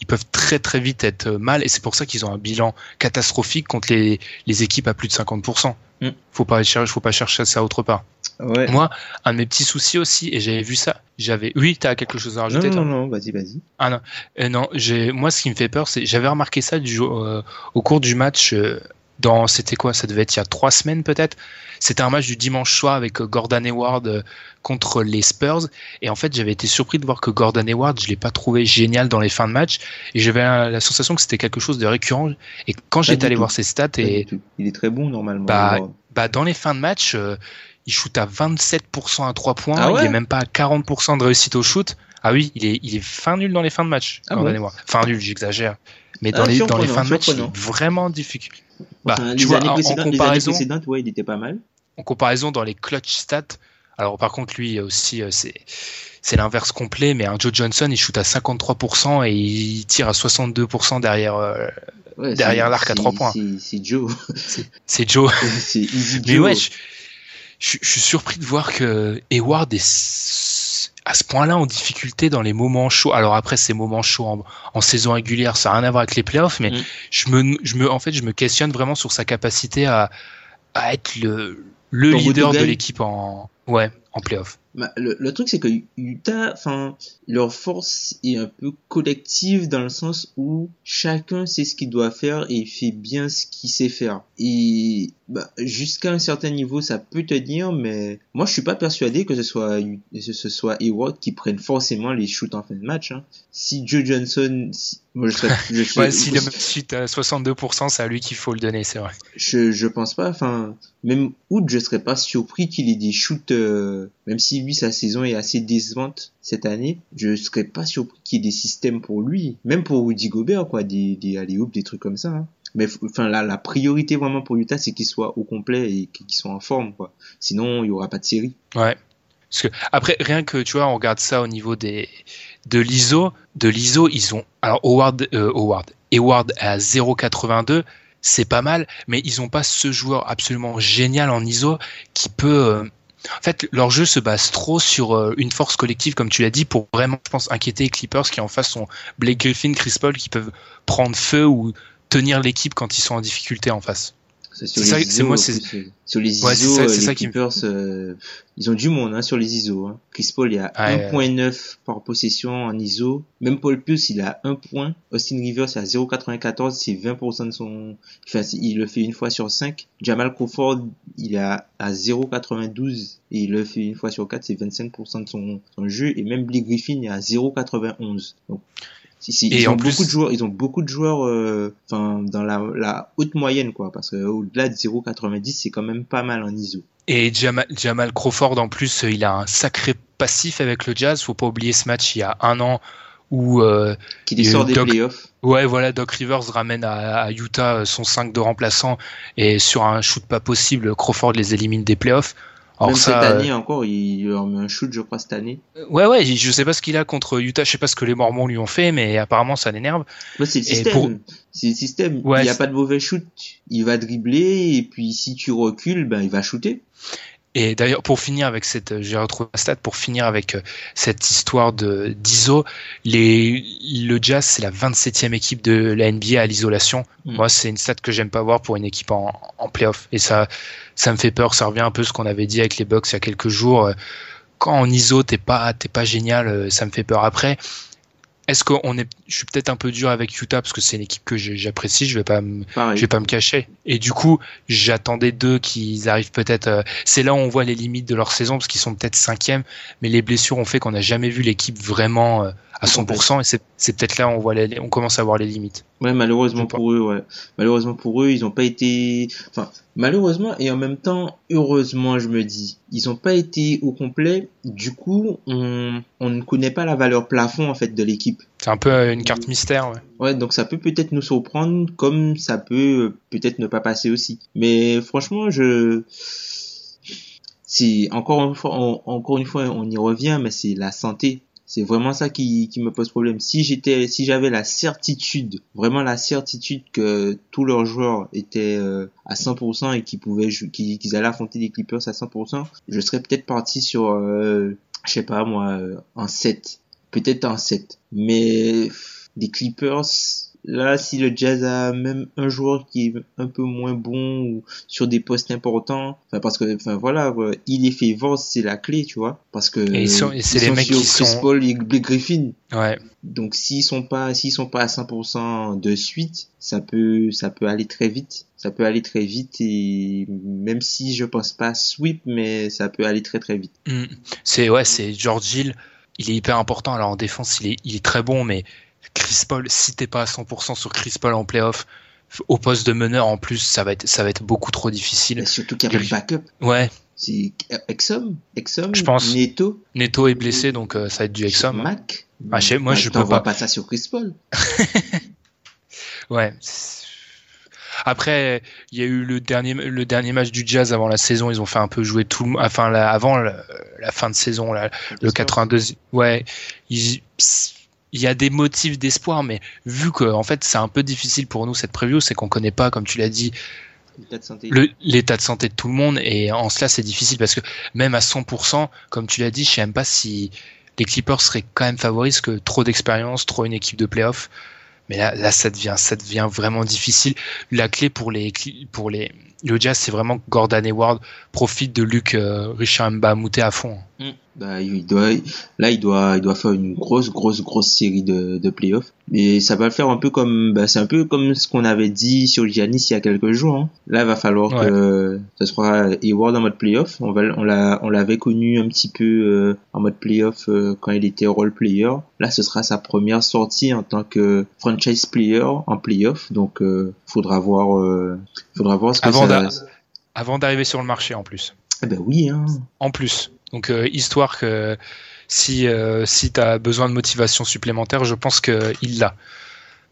Speaker 2: ils peuvent très très vite être euh, mal et c'est pour ça qu'ils ont un bilan catastrophique contre les, les équipes à plus de 50%. Mm. Faut pas chercher, faut pas chercher ça autre part. Ouais. Moi, un de mes petits soucis aussi, et j'avais vu ça, j'avais, oui, t'as quelque chose à rajouter,
Speaker 3: non, non, non, vas-y, vas-y.
Speaker 2: Ah non, euh, non, j'ai, moi, ce qui me fait peur, c'est, j'avais remarqué ça du, euh, au cours du match, euh, dans, c'était quoi, ça devait être il y a trois semaines peut-être. C'était un match du dimanche soir avec Gordon Hayward contre les Spurs. Et en fait, j'avais été surpris de voir que Gordon Hayward, je l'ai pas trouvé génial dans les fins de match. Et j'avais la sensation que c'était quelque chose de récurrent. Et quand j'étais allé voir ses stats et
Speaker 3: il est très bon normalement.
Speaker 2: Bah, bah dans les fins de match, euh, il shoot à 27% à 3 points. Ah il est même pas à 40% de réussite au shoot. Ah oui, il est, il est fin nul dans les fins de match. Ah. Fin nul, j'exagère. Mais dans, ah, les, dans les fins de match, il est vraiment difficile.
Speaker 3: Bah, tu vois, en, comparaison, ouais, il était pas mal.
Speaker 2: En comparaison, dans les clutch stats, alors par contre, lui aussi, euh, c'est c'est l'inverse complet, mais un Joe Johnson, il shoot à 53% et il tire à 62% derrière euh, derrière l'arc à 3 points.
Speaker 3: C'est Joe.
Speaker 2: C'est Joe.
Speaker 3: c'est Easy Joe.
Speaker 2: Mais ouais, je, je, suis surpris de voir que Hayward est à ce point-là en difficulté dans les moments chauds. Alors après, ces moments chauds en, saison régulière, ça n'a rien à voir avec les playoffs, mais mm. je me, je me, en fait, je me questionne vraiment sur sa capacité à, à être le, le leader de l'équipe en, ouais, en playoff.
Speaker 3: Bah, le, le, truc, c'est que Utah, enfin, leur force est un peu collective dans le sens où chacun sait ce qu'il doit faire et fait bien ce qu'il sait faire. Et bah, jusqu'à un certain niveau, ça peut tenir, mais moi, je suis pas persuadé que ce soit ce soit Eward qui prenne forcément les shoots en fin de match. Hein. Si Joe Johnson,
Speaker 2: moi, je, serais, je ouais, si le shoot à 62%, c'est à lui qu'il faut le donner, c'est vrai.
Speaker 3: Je je pense pas. Enfin, même Wood, je serais pas surpris qu'il ait des shoots, euh, même si lui sa saison est assez décevante cette année, je serais pas surpris qu'il y ait des systèmes pour lui, même pour Woody Gobert, quoi, des, des des trucs comme ça. Hein. Mais enfin là, la priorité vraiment pour Utah, c'est qu'il soit au complet et qu'il soit en forme, quoi. Sinon, il y aura pas de série.
Speaker 2: Ouais. Parce que après, rien que tu vois, on regarde ça au niveau des de l'ISO, de l'ISO, ils ont alors Howard, euh, Howard, Howard à 0,82 c'est pas mal, mais ils ont pas ce joueur absolument génial en ISO qui peut. Euh, en fait, leur jeu se base trop sur euh, une force collective, comme tu l'as dit, pour vraiment, je pense, inquiéter les Clippers qui en face sont Blake Griffin, Chris Paul, qui peuvent prendre feu ou tenir l'équipe quand ils sont en difficulté en face.
Speaker 3: Sur
Speaker 2: C'est ça- moi, c'est-
Speaker 3: euh, sur les
Speaker 2: Ouais,
Speaker 3: ISO,
Speaker 2: ça-
Speaker 3: euh, les
Speaker 2: ça qui
Speaker 3: euh, ils ont du monde hein, sur les ISO. Hein. Chris Paul, il a
Speaker 2: Ah, ouais.
Speaker 3: 1.9 par possession en ISO. Même Paul Pierce, il a 1 point. Austin Rivers, il a 0.94, c'est 20% de son... Enfin, il le fait une fois sur 5. Jamal Crawford, il a à 0.92 et il le fait une fois sur 4, c'est 25% de son, son jeu. Et même Blake Griffin, il est à 0.91. Donc, si, si,
Speaker 2: Et
Speaker 3: ils
Speaker 2: en
Speaker 3: ont
Speaker 2: plus-
Speaker 3: beaucoup de joueurs, ils ont beaucoup de joueurs, euh, enfin, dans la, la haute moyenne, quoi, parce que au-delà de 0,90, c'est quand même pas mal en ISO.
Speaker 2: Et Jamal, Jamal Crawford, en plus, euh, il a un sacré passif avec le Jazz. Faut pas oublier ce match il y a un an où, euh,
Speaker 3: Qui sort des
Speaker 2: Doc-
Speaker 3: playoffs.
Speaker 2: ouais, voilà, Doc Rivers ramène à, à Utah euh, son 5 de remplaçant et sur un shoot pas possible, Crawford les élimine des playoffs. Alors
Speaker 3: Même
Speaker 2: ça,
Speaker 3: cette
Speaker 2: euh,
Speaker 3: année encore, il leur met un shoot, je crois, cette année.
Speaker 2: ouais, ouais, je sais pas ce qu'il a contre Utah, je sais pas ce que les Mormons lui ont fait, mais apparemment ça l'énerve.
Speaker 3: Moi, c'est le système.
Speaker 2: pour-
Speaker 3: C'est le système.
Speaker 2: Ouais,
Speaker 3: il n'y a pas de mauvais shoot. Il va dribbler, et puis si tu recules, ben, il va shooter.
Speaker 2: Et d'ailleurs, pour finir avec cette, j'ai retrouvé la stat, pour finir avec euh, cette histoire de d'ISO, les, le Jazz, c'est la 27e équipe de la NBA à l'isolation.
Speaker 3: Mm.
Speaker 2: Moi, c'est une stat que j'aime pas voir pour une équipe en, en playoff. Et ça, ça me fait peur. Ça revient un peu à ce qu'on avait dit avec les Bucks il y a quelques jours. Euh, Quand en ISO, t'es pas, t'es pas génial, euh, ça me fait peur. Après, est-ce qu'on est, je suis peut-être un peu dur avec Utah parce que c'est une équipe que j'apprécie, je vais pas me,
Speaker 3: Pareil.
Speaker 2: je vais pas me cacher. Et du coup, j'attendais d'eux qu'ils arrivent peut-être. euh, c'est là où on voit les limites de leur saison parce qu'ils sont peut-être cinquième, mais les blessures ont fait qu'on n'a jamais vu l'équipe vraiment euh, à 100%. Et c'est, peut-être là où on voit les, on commence à voir les limites.
Speaker 3: Ouais, malheureusement pour eux, ouais. Malheureusement pour eux, ils ont pas été, enfin, malheureusement et en même temps, heureusement, je me dis, ils ont pas été au complet. Du coup, on, on ne connaît pas la valeur plafond, en fait, de l'équipe.
Speaker 2: C'est un peu euh, une carte mystère. Ouais.
Speaker 3: Ouais, donc ça peut peut-être nous surprendre, comme ça peut euh, peut-être ne pas passer aussi. Mais franchement, je, c'est encore une fois, on- encore une fois, on y revient, mais c'est la santé. C'est vraiment ça qui, qui me pose problème. Si j'étais, si j'avais la certitude, vraiment la certitude que tous leurs joueurs étaient euh, à 100% et qu'ils pouvaient, qu'ils allaient affronter les Clippers à 100%, je serais peut-être parti sur, euh, je sais pas moi, euh, un 7. Peut-être un 7. Mais des Clippers, là, si le Jazz a même un joueur qui est un peu moins bon ou sur des postes importants, enfin parce que, enfin voilà, quoi, il est fait vendre, c'est la clé, tu vois, parce que
Speaker 2: Et ils sont- et c'est les mecs
Speaker 3: sur
Speaker 2: qui
Speaker 3: Chris
Speaker 2: sont-
Speaker 3: Paul et Blake Griffin.
Speaker 2: Ouais.
Speaker 3: Donc s'ils sont pas, s'ils sont pas à 100% de suite, ça peut, ça peut aller très vite. Ça peut aller très vite et même si je pense pas sweep, mais ça peut aller très très vite.
Speaker 2: Mm. C'est ouais, c'est George Hill. Il est hyper important. Alors en défense, il est, il est très bon, mais Chris Paul, si t'es pas à 100% sur Chris Paul en playoff, au poste de meneur en plus, ça va être, ça va être beaucoup trop difficile.
Speaker 3: Et surtout qu'il y a pas de backup.
Speaker 2: Ouais,
Speaker 3: C'est Exum, Exum,
Speaker 2: Je pense.
Speaker 3: Neto,
Speaker 2: Neto est blessé, donc euh, ça va être du Exum.
Speaker 3: Mac.
Speaker 2: Ah, je sais- moi, je peux pas.
Speaker 3: pas ça sur Chris Paul.
Speaker 2: Ouais. Après, il y a eu le dernier, le dernier match du Jazz avant la saison. Ils ont fait un peu jouer tout le, enfin la- avant la, la fin de saison, le 82. Ouais, il, il y a des motifs d'espoir, mais vu que en fait c'est un peu difficile pour nous cette preview, c'est qu'on connaît pas, comme tu l'as dit,
Speaker 3: de
Speaker 2: l'état de santé de tout le monde et en cela c'est difficile parce que même à 100%, comme tu l'as dit, je sais même pas si les Clippers seraient quand même favoris que trop d'expérience, trop une équipe de playoff. Mais là, là, ça devient, ça devient vraiment difficile. La clé pour les, pour les, le Jazz, c'est vraiment que Gordon Hayward profite de Luc euh, Richard Mbamouté à fond.
Speaker 3: Bah, il doit, là, il doit, il doit faire une grosse, grosse, grosse série de, de playoffs. Et ça va le faire un peu comme, bah, c'est un peu comme ce qu'on avait dit sur Giannis il y a quelques jours. hein. Là, il va falloir
Speaker 2: Ouais.
Speaker 3: que ça sera Hayward en mode playoff. On va, on l'a, on l'avait connu un petit peu euh, en mode playoff euh, quand il était role player. Là, ce sera sa première sortie en tant que franchise player en playoff. Donc, euh, faudra voir, euh, faudra voir ce que
Speaker 2: Avant
Speaker 3: ça.
Speaker 2: Avant d'arriver sur le marché en plus.
Speaker 3: Eh ben oui, hein.
Speaker 2: En plus. Donc, euh, histoire que si, euh, si tu as besoin de motivation supplémentaire, je pense qu'il l'a.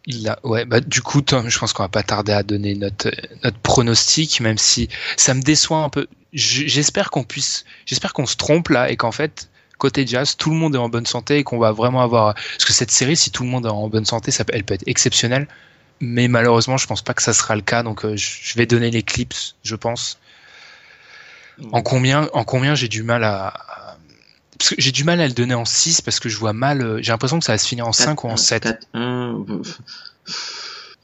Speaker 2: Il l'a. Ouais, bah, du coup, je pense qu'on va pas tarder à donner notre, notre pronostic, même si ça me déçoit un peu. J'espère qu'on puisse, j'espère qu'on se trompe là et qu'en fait, côté jazz, tout le monde est en bonne santé et qu'on va vraiment avoir, parce que cette série, si tout le monde est en bonne santé, ça elle peut être exceptionnelle. Mais malheureusement, je pense pas que ça sera le cas, donc euh, je vais donner les clips, je pense. En combien, en combien j'ai du mal à, à- parce que j'ai du mal à le donner en 6 parce que je vois mal, euh, j'ai l'impression que ça va se finir en 5 ou en 7.
Speaker 3: 4, 1,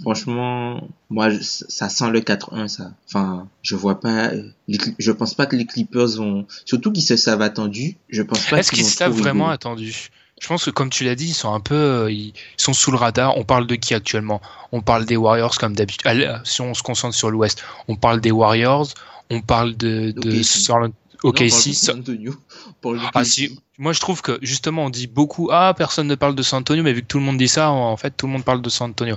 Speaker 3: franchement, moi, ça sent le 4-1, ça. Enfin, je vois pas, les je pense pas que les Clippers vont, surtout qu'ils se savent attendus, je pense pas
Speaker 2: Est-ce qu'ils
Speaker 3: vont
Speaker 2: savent vraiment
Speaker 3: rigoler.
Speaker 2: Je pense que comme tu l'as dit, ils sont un peu, euh, ils sont sous le radar. On parle de qui actuellement? On parle des Warriors comme d'habitude. Allez, Si on se concentre sur l'Ouest, on parle des Warriors, on parle de, de
Speaker 3: Non, parle. On parle de
Speaker 2: Ah si, moi je trouve que justement on dit beaucoup ah personne ne parle de San Antonio mais vu que tout le monde dit ça en fait tout le monde parle de San Antonio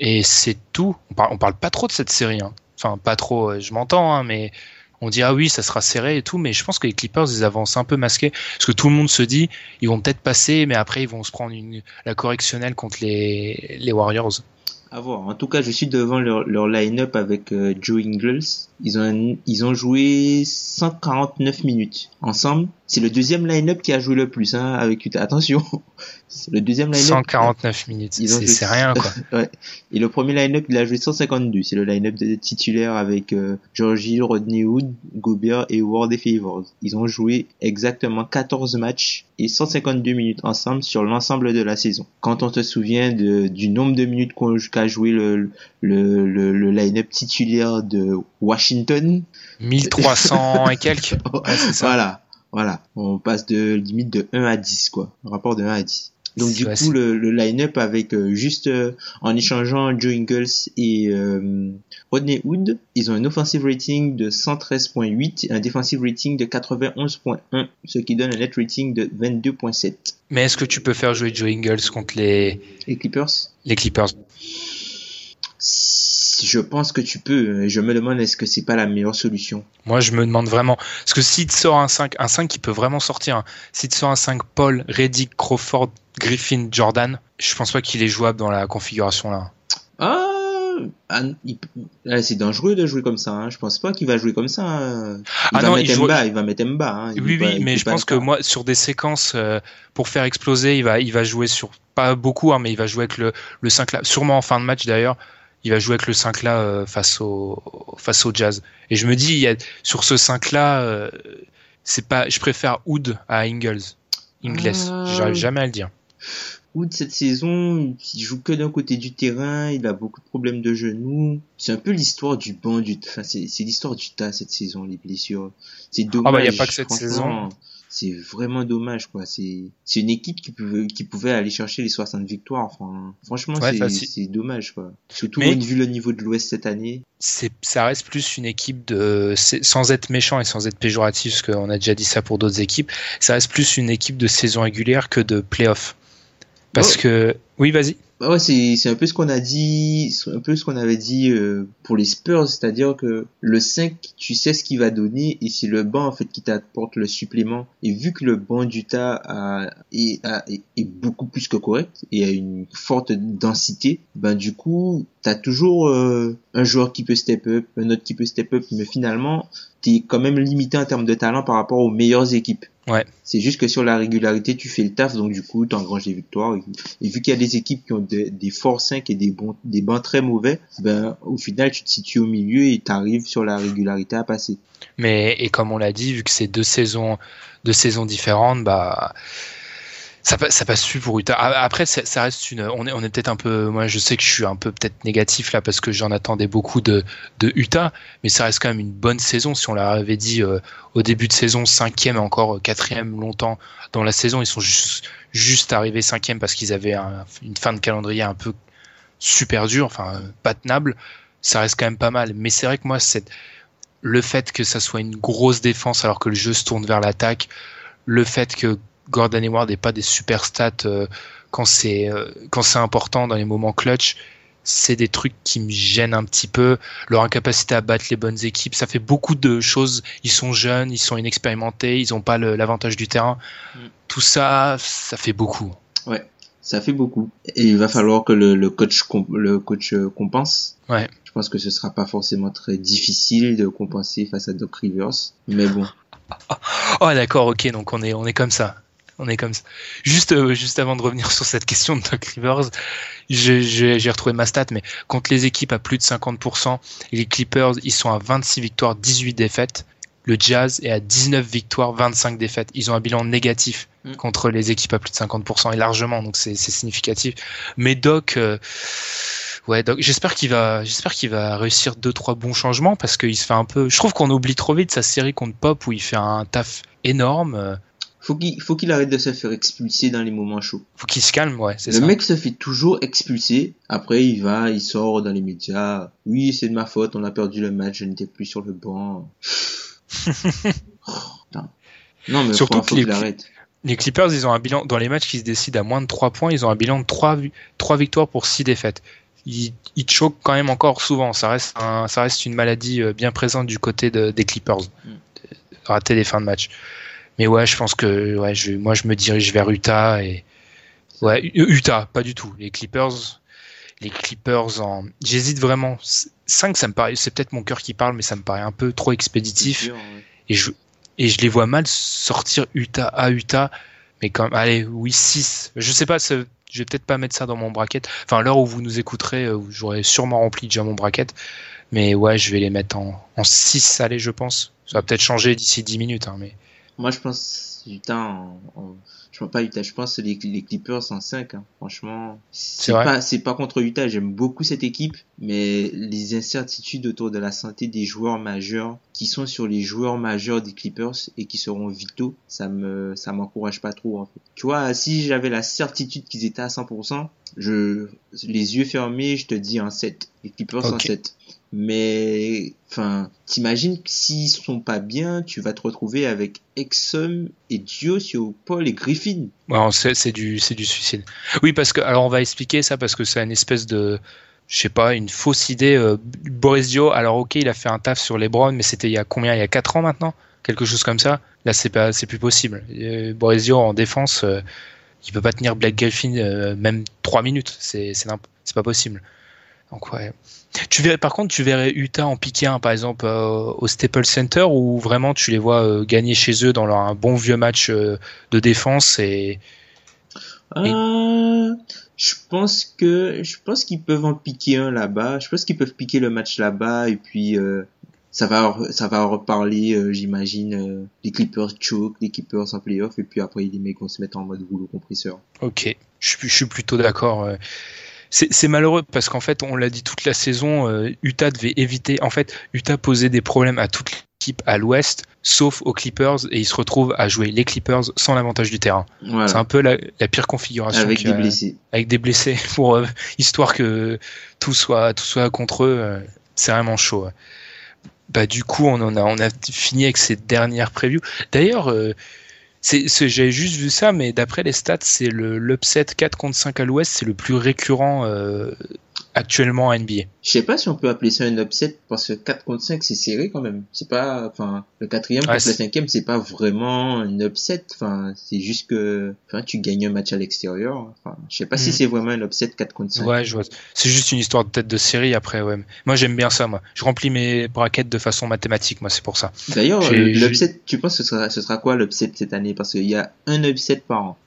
Speaker 2: et c'est tout on parle on parle pas trop de cette série hein. enfin pas trop euh, je m'entends hein, mais on dit ah oui ça sera serré et tout mais je pense que les Clippers ils avancent un peu masqués parce que tout le monde se dit ils vont peut-être passer mais après ils vont se prendre la correctionnelle contre les Warriors
Speaker 3: À voir. En tout cas, je suis devant leur, line-up avec euh, Joe Ingles. Ils ont, ils ont joué 149 minutes ensemble. C'est le deuxième line-up qui a joué le plus, hein, avec Utah. Attention. C'est le deuxième line-up.
Speaker 2: 149 minutes
Speaker 3: Ils ont
Speaker 2: c'est
Speaker 3: joué-
Speaker 2: c'est rien quoi
Speaker 3: Ouais. Et le premier line-up, il a joué 152. C'est le line-up de titulaire avec euh, George Hill, Rodney Hood, Gobert et Ward et Favors. Ils ont joué exactement 14 matchs et 152 minutes ensemble sur l'ensemble de la saison. Quand on se souvient de, du nombre de minutes qu'a joué le, le, le, le line-up titulaire de Washington,
Speaker 2: 1300 et quelques Ouais, c'est ça.
Speaker 3: voilà, voilà. On passe de limite de 1 à 10, quoi. Un rapport de 1 à 10. Donc du coup, le, le line-up avec euh, juste euh, en échangeant Joe Ingles et euh, Rodney Hood, ils ont un offensive rating de 113.8 et un defensive rating de 91.1, ce qui donne un net rating de 22.7.
Speaker 2: mais est-ce que tu peux faire jouer Joe Ingles contre les
Speaker 3: Les Clippers?
Speaker 2: les Clippers?
Speaker 3: Je pense que tu peux. Je me demande est-ce que c'est pas la meilleure solution.
Speaker 2: Moi, je me demande vraiment. Parce que s'il te sort un 5, un 5 qui peut vraiment sortir, hein. s'il te sort un 5 Paul, Reddick, Crawford, Griffin, Jordan, je pense pas qu'il est jouable dans la configuration là.
Speaker 3: Ah, c'est dangereux de jouer comme ça. Hein. Je pense pas qu'il va jouer comme ça. hein. Il
Speaker 2: Ah
Speaker 3: va
Speaker 2: non,
Speaker 3: mettre
Speaker 2: il joue-
Speaker 3: Mba, il va mettre Mba. Hein. Il
Speaker 2: oui, oui,
Speaker 3: il
Speaker 2: mais je pense que moi, sur des séquences, euh, pour faire exploser, il va, il va jouer sur, pas beaucoup, hein, mais il va jouer avec le, le 5 là, sûrement en fin de match d'ailleurs, il va jouer avec le 5 là euh, face, au, face au Jazz. Et je me dis, il y a, sur ce 5 là, euh, c'est pas, je préfère Hood à Ingles. Ingles,
Speaker 3: Ah.
Speaker 2: j'arrive jamais à le dire.
Speaker 3: Wood cette saison, il joue que d'un côté du terrain, il a beaucoup de problèmes de genoux. C'est un peu l'histoire du banc du, enfin c'est c'est l'histoire du tas cette saison, les blessures. C'est dommage.
Speaker 2: Ah bah, y a pas que cette saison.
Speaker 3: C'est vraiment dommage quoi. C'est c'est une équipe qui pouvait qui pouvait aller chercher les 60 victoires. Enfin franchement
Speaker 2: Ouais,
Speaker 3: c'est dommage quoi. Surtout
Speaker 2: Mais-
Speaker 3: vu le niveau de l'Ouest cette année.
Speaker 2: c'est ça reste plus une équipe de sans être méchant et sans être péjoratif parce qu'on a déjà dit ça pour d'autres équipes ça reste plus une équipe de saison régulière que de playoff parce
Speaker 3: Oh.
Speaker 2: que oui vas-y
Speaker 3: Bah ouais, c'est un peu ce qu'on a dit, un peu ce qu'on avait dit euh, pour les Spurs, c'est-à-dire que le 5, tu sais ce qu'il va donner et c'est le banc en fait qui t'apporte le supplément. Et vu que le banc d'Utah a- est, est beaucoup plus que correct et a une forte densité, ben du coup, t'as toujours euh, un joueur qui peut step up, un autre qui peut step up, mais finalement, t'es quand même limité en termes de talent par rapport aux meilleures équipes.
Speaker 2: Ouais.
Speaker 3: C'est juste que sur la régularité, tu fais le taf, donc du coup, tu engranges des victoires. Et, vu qu'il y a des équipes qui ont des, des forts 5 et des bons, des bancs très mauvais, ben, au final, tu te situes au milieu et t'arrives sur la régularité à passer.
Speaker 2: mais et comme on l'a dit vu que c'est deux saisons deux saisons différentes bah ça, ça passe plus pour Utah. Après, ça reste une. On est, on est peut-être un peu. Moi, je sais que je suis un peu peut-être négatif là parce que j'en attendais beaucoup de, de Utah, mais ça reste quand même une bonne saison. Si on leur avait dit euh, au début de saison cinquième encore euh, quatrième longtemps dans la saison, ils sont juste, juste arrivés cinquième parce qu'ils avaient un- une fin de calendrier un peu super dure, enfin pas tenable. Ça reste quand même pas mal. Mais c'est vrai que moi, c'est le fait que ça soit une grosse défense alors que le jeu se tourne vers l'attaque, le fait que Gordon Hayward n'ait pas des super stats euh, quand c'est euh, quand c'est important dans les moments clutch, c'est des trucs qui me gênent un petit peu. Leur incapacité à battre les bonnes équipes, ça fait beaucoup de choses. Ils sont jeunes, ils sont inexpérimentés, ils n'ont pas l'avantage du terrain.
Speaker 3: Mm.
Speaker 2: Tout ça, ça fait beaucoup.
Speaker 3: Ouais, ça fait beaucoup. Et il va falloir que le, le coach, le coach euh, compense.
Speaker 2: Ouais.
Speaker 3: Je pense que ce sera pas forcément très difficile de compenser face à Doc Rivers. Mais bon.
Speaker 2: Oh d'accord, ok, donc on est on est comme ça. On est comme ça. Juste euh, juste avant de revenir sur cette question de Doc Rivers, j'ai- retrouvé ma stat, mais contre les équipes à plus de 50%, les Clippers ils sont à 26 victoires, 18 défaites. Le Jazz est à 19 victoires, 25 défaites. Ils ont un bilan négatif
Speaker 3: Mm.
Speaker 2: contre les équipes à plus de 50% et largement, donc c'est significatif. Mais Doc, euh, Ouais, donc j'espère qu'il va, j'espère qu'il va réussir deux trois bons changements parce qu'il se fait un peu. Je trouve qu'on oublie trop vite sa série contre Pop où il fait un taf énorme.
Speaker 3: Faut qu'il faut qu'il arrête de se faire expulser dans les moments chauds.
Speaker 2: Faut qu'il se calme, ouais, c'est
Speaker 3: Le
Speaker 2: ça.
Speaker 3: mec se fait toujours expulser. Après, il va, il sort dans les médias. Oui, c'est de ma faute, on a perdu le match, je n'étais plus sur le banc. Oh, non, mais
Speaker 2: Surtout
Speaker 3: faut, faut
Speaker 2: les-
Speaker 3: qu'il arrête.
Speaker 2: Les Clippers, ils ont un bilan dans les matchs qui se décident à moins de 3 points, ils ont un bilan de 3, vi- trois victoires pour 6 défaites. Ils, ils choquent quand même encore souvent. Ça reste, un- ça reste une maladie euh, bien présente du côté de- des Clippers.
Speaker 3: Mm.
Speaker 2: De Rater les fins de match. Mais ouais, je pense que ouais, je, moi je me dirige vers Utah et ouais, Utah, pas du tout. Les Clippers, les Clippers en, j'hésite vraiment. 5, ça me paraît, c'est peut-être mon cœur qui parle, mais ça me paraît un peu trop expéditif
Speaker 3: ouais.
Speaker 2: et je et je les vois mal sortir Utah à Utah mais même allez oui 6 je sais pas je vais peut-être pas mettre ça dans mon bracket enfin à l'heure où vous nous écouterez euh, j'aurais sûrement rempli déjà mon bracket mais ouais je vais les mettre en, en 6 allez je pense ça va peut-être changer d'ici 10 minutes hein, mais
Speaker 3: Moi, je pense Utah en, en- je pense pas Utah, je pense les, les Clippers en 5, hein. Franchement, c'est pas, c'est pas contre Utah. J'aime beaucoup cette équipe, mais les incertitudes autour de la santé des joueurs majeurs qui sont sur les joueurs majeurs des Clippers et qui seront vitaux, ça me, ça m'encourage pas trop, en fait. Tu vois, si j'avais la certitude qu'ils étaient à 100%, je, les yeux fermés, je te dis un 7. Les Clippers en
Speaker 2: Ok.
Speaker 3: 7. Mais, enfin, t'imagines que s'ils sont pas bien, tu vas te retrouver avec Exum et Dio sur Paul et Griffin.
Speaker 2: C'est du suicide. Oui parce que alors on va expliquer ça parce que c'est une espèce de je sais pas une fausse idée euh, Boris Dio alors ok il a fait un taf sur LeBron mais c'était il y a combien il y a 4 ans maintenant? Quelque chose comme ça. Là c'est pas c'est plus possible. Euh, Boris Dio en défense euh, il peut pas tenir Blake Griffin euh, même 3 minutes. C'est c'est pas possible donc ouais tu verrais par contre tu verrais Utah en piqué 1 par exemple euh, au Staples Center ou vraiment tu les vois euh, gagner chez eux dans leur un bon vieux match euh, de défense et
Speaker 3: je pense que, je pense qu'ils peuvent en piquer un là-bas. Je pense qu'ils peuvent piquer le match là-bas et puis, ça va, ça va reparler, j'imagine, les Clippers choke, les Clippers en playoff et puis après les mecs vont se mettre en mode rouleau compresseur.
Speaker 2: Ok, je suis, je suis plutôt d'accord. Euh. C'est c'est malheureux parce qu'en fait, on l'a dit toute la saison, euh, Utah devait éviter. En fait, Utah posait des problèmes à toute l'équipe à l'ouest, sauf aux Clippers, et ils se retrouvent à jouer les Clippers sans l'avantage du terrain. C'est
Speaker 3: Voilà.
Speaker 2: un peu la, la pire configuration.
Speaker 3: Avec des blessés.
Speaker 2: Avec des blessés, pour euh, histoire que tout soit tout soit contre eux. euh, c'est vraiment chaud. ouais. Bah du coup, on en a on a fini avec ces dernières previews. D'ailleurs. J'avais juste vu ça, mais d'après les stats, c'est le l'upset 4 contre 5 à l'ouest, c'est le plus récurrent euh, actuellement en NBA.
Speaker 3: Je sais pas si on peut appeler ça un upset parce que 4 contre 5 c'est serré quand même. C'est pas, enfin, le quatrième
Speaker 2: Ouais,
Speaker 3: contre le
Speaker 2: c'est-
Speaker 3: cinquième c'est pas vraiment un upset. Enfin, c'est juste que, enfin, tu gagnes un match à l'extérieur. Enfin, je sais pas si
Speaker 2: Mhm.
Speaker 3: c'est vraiment un upset 4 contre 5.
Speaker 2: Ouais, je vois. C'est juste une histoire de tête de série après, ouais. Moi, j'aime bien ça, moi. Je remplis mes brackets de façon mathématique, moi, c'est pour ça.
Speaker 3: D'ailleurs, l'upset, tu penses que ce sera, ce sera quoi l'upset cette année? Parce qu'il y a un upset par an.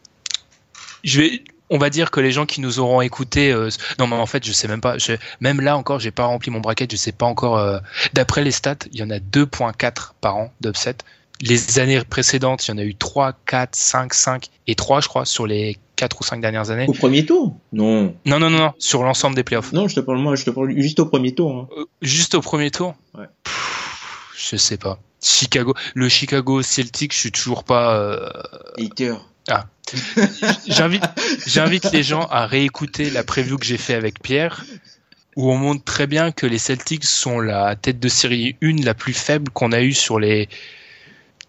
Speaker 2: Je vais, on va dire que les gens qui nous auront écouté, euh, non, mais en fait, je sais même pas. Je, même là encore, j'ai pas rempli mon bracket, je sais pas encore. euh, D'après les stats, il y en a 2.4 par an d'upset. Les années précédentes, il y en a eu 3, 4, 5, 5 et 3, je crois, sur les 4 ou 5 dernières années.
Speaker 3: Au premier tour? Non.
Speaker 2: Non, non, non, non, sur l'ensemble des playoffs.
Speaker 3: Non, je te parle moi, je te parle juste au premier tour. hein.
Speaker 2: Euh, Juste au premier tour?
Speaker 3: Ouais.
Speaker 2: Pff, Je sais pas. Chicago, le Chicago Celtic, je suis toujours pas. euh,
Speaker 3: Hater.
Speaker 2: J'invite, j'invite les gens à réécouter la preview que j'ai fait avec Pierre, où on montre très bien que les Celtics sont la tête de série 1 la plus faible qu'on a eue sur les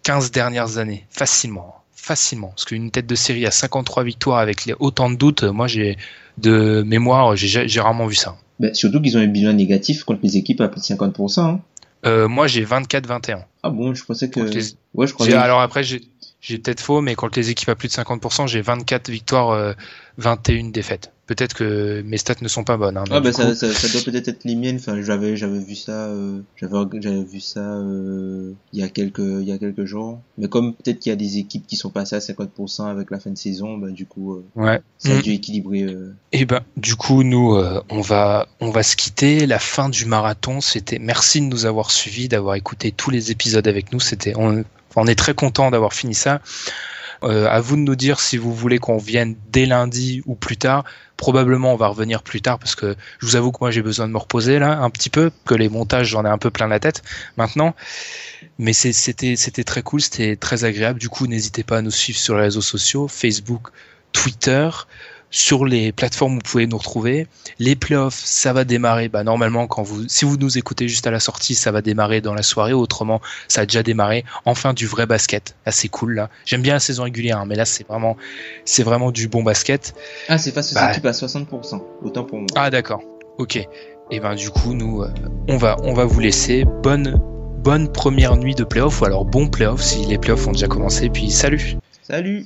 Speaker 2: 15 dernières années. Facilement. Facilement. Parce qu'une tête de série à 53 victoires avec les, autant de doutes, moi j'ai, de mémoire, j'ai, j'ai rarement vu ça.
Speaker 3: Surtout qu'ils ont un bilan négatif contre les équipes à plus de 50%. hein.
Speaker 2: Euh, moi j'ai 24-21.
Speaker 3: Ah bon, je pensais que.
Speaker 2: Les-
Speaker 3: Ouais, je
Speaker 2: J'ai-
Speaker 3: croyais.
Speaker 2: alors après, j'ai, j'ai peut-être faux, mais contre les équipes à plus de 50%, j'ai 24 victoires, euh, 21 défaites. Peut-être que mes stats ne sont pas bonnes. hein,
Speaker 3: Ah bah ça,
Speaker 2: coup-
Speaker 3: ça, ça doit peut-être être les miennes. Enfin, j'avais j'avais vu ça, euh, j'avais j'avais vu ça euh, il y a quelques il y a quelques jours. Mais comme peut-être qu'il y a des équipes qui sont passées à 50% avec la fin de saison, bah du coup euh,
Speaker 2: Ouais.
Speaker 3: ça a
Speaker 2: Mm.
Speaker 3: dû équilibrer. euh.
Speaker 2: Et ben, du coup, nous, euh, on va, on va se quitter. La fin du marathon, c'était. Merci de nous avoir suivis, d'avoir écouté tous les épisodes avec nous. C'était, on, on est très content d'avoir fini ça. Euh, à vous de nous dire si vous voulez qu'on vienne dès lundi ou plus tard. Probablement, on va revenir plus tard parce que je vous avoue que moi j'ai besoin de me reposer là un petit peu, que les montages j'en ai un peu plein la tête maintenant. Mais c'était c'était très cool, c'était très agréable. Du coup, n'hésitez pas à nous suivre sur les réseaux sociaux, Facebook, Twitter sur les plateformes où vous pouvez nous retrouver. Les playoffs, ça va démarrer. Bah, normalement, quand vous, si vous nous écoutez juste à la sortie, ça va démarrer dans la soirée. Autrement, ça a déjà démarré. Enfin, du vrai basket. Assez cool, là. J'aime bien la saison régulière, hein, mais là, c'est vraiment, c'est vraiment du bon basket.
Speaker 3: Ah, c'est face aux bah, équipes à 60%. Autant pour moi.
Speaker 2: Ah, d'accord. Ok. Et ben, du coup, nous, euh, on va, on va vous laisser. Bonne, bonne première nuit de playoffs, ou alors bon playoffs si les playoffs ont déjà commencé. Puis, salut!
Speaker 3: Salut!